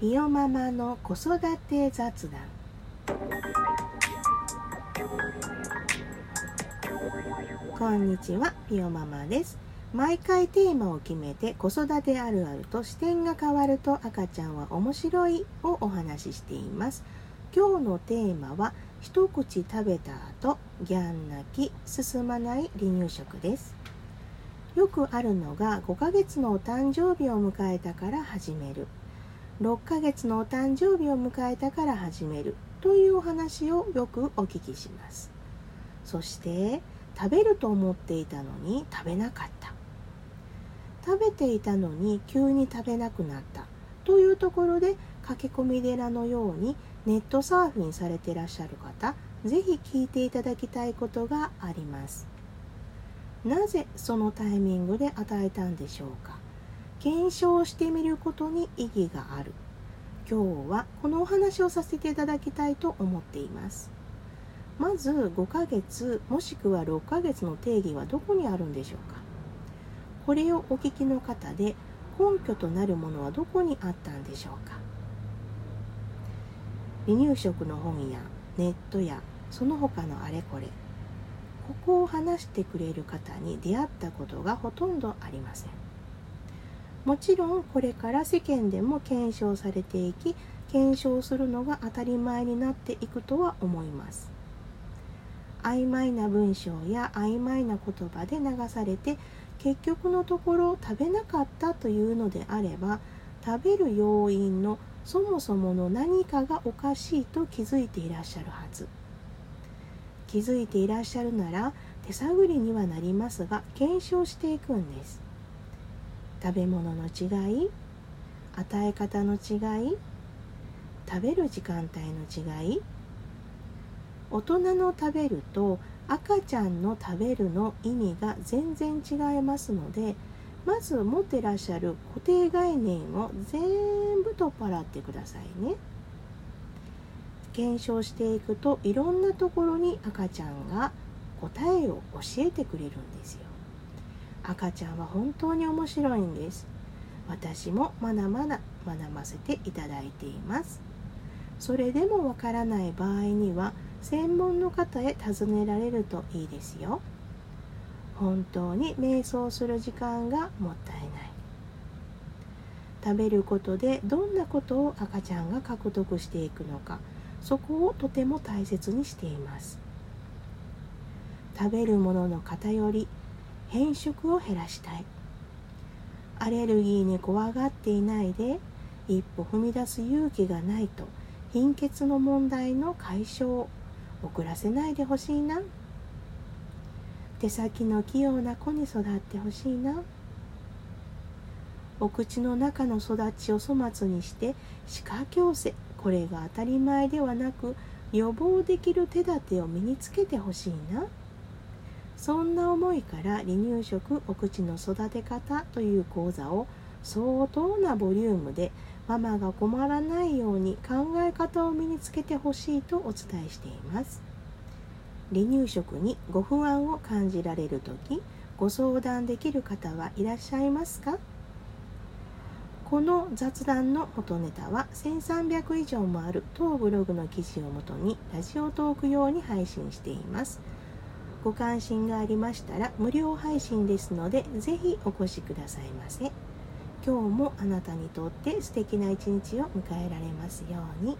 ピオママの子育て雑談。こんにちはピオママです。毎回テーマを決めて子育てあるあると視点が変わると赤ちゃんは面白いをお話ししています。今日のテーマは一口食べた後ギャン泣き進まない離乳食です。よくあるのが5ヶ月のお誕生日を迎えたから始める。6ヶ月のお誕生日を迎えたから始めるというお話をよくお聞きします。そして食べると思っていたのに食べなかった。食べていたのに急に食べなくなった。というところで駆け込み寺のようにネットサーフィンされてらっしゃる方是非聞いていただきたいことがあります。なぜそのタイミングで与えたんでしょうか？検証してみることに意義がある。今日はこのお話をさせていただきたいと思っています。まず5ヶ月もしくは6ヶ月の定義はどこにあるんでしょうか？これをお聞きの方で根拠となるものはどこにあったんでしょうか？離乳食の本やネットやその他のあれこれここを話してくれる方に出会ったことがほとんどありません。もちろんこれから世間でも検証されていき検証するのが当たり前になっていくとは思います。曖昧な文章や曖昧な言葉で流されて結局のところ食べなかったというのであれば食べる要因のそもそもの何かがおかしいと気づいていらっしゃるはず。気づいていらっしゃるなら手探りにはなりますが検証していくんです。食べ物の違い与え方の違い食べる時間帯の違い。大人の食べると赤ちゃんの食べるの意味が全然違いますのでまず持ってらっしゃる固定概念を全部取っ払ってくださいね。検証していくといろんなところに赤ちゃんが答えを教えてくれるんですよ。赤ちゃんは本当に面白いんです。私もまだまだ学ばせていただいています。それでもわからない場合には専門の方へ尋ねられるといいですよ。本当に瞑想する時間がもったいない。食べることでどんなことを赤ちゃんが獲得していくのかそこをとても大切にしています。食べるものの偏り変色を減らしたい。アレルギーに怖がっていないで一歩踏み出す勇気がないと貧血の問題の解消を遅らせないでほしいな。手先の器用な子に育ってほしいな。お口の中の育ちを粗末にして歯科矯正これが当たり前ではなく予防できる手立てを身につけてほしいな。そんな思いから離乳食お口の育て方という講座を相当なボリュームでママが困らないように考え方を身につけてほしいとお伝えしています。離乳食にご不安を感じられる時ご相談できる方はいらっしゃいますか？この雑談の元ネタは1300以上もある当ブログの記事をもとにラジオトーク用に配信しています。ご関心がありましたら無料配信ですのでぜひお越しくださいませ。今日もあなたにとって素敵な一日を迎えられますように。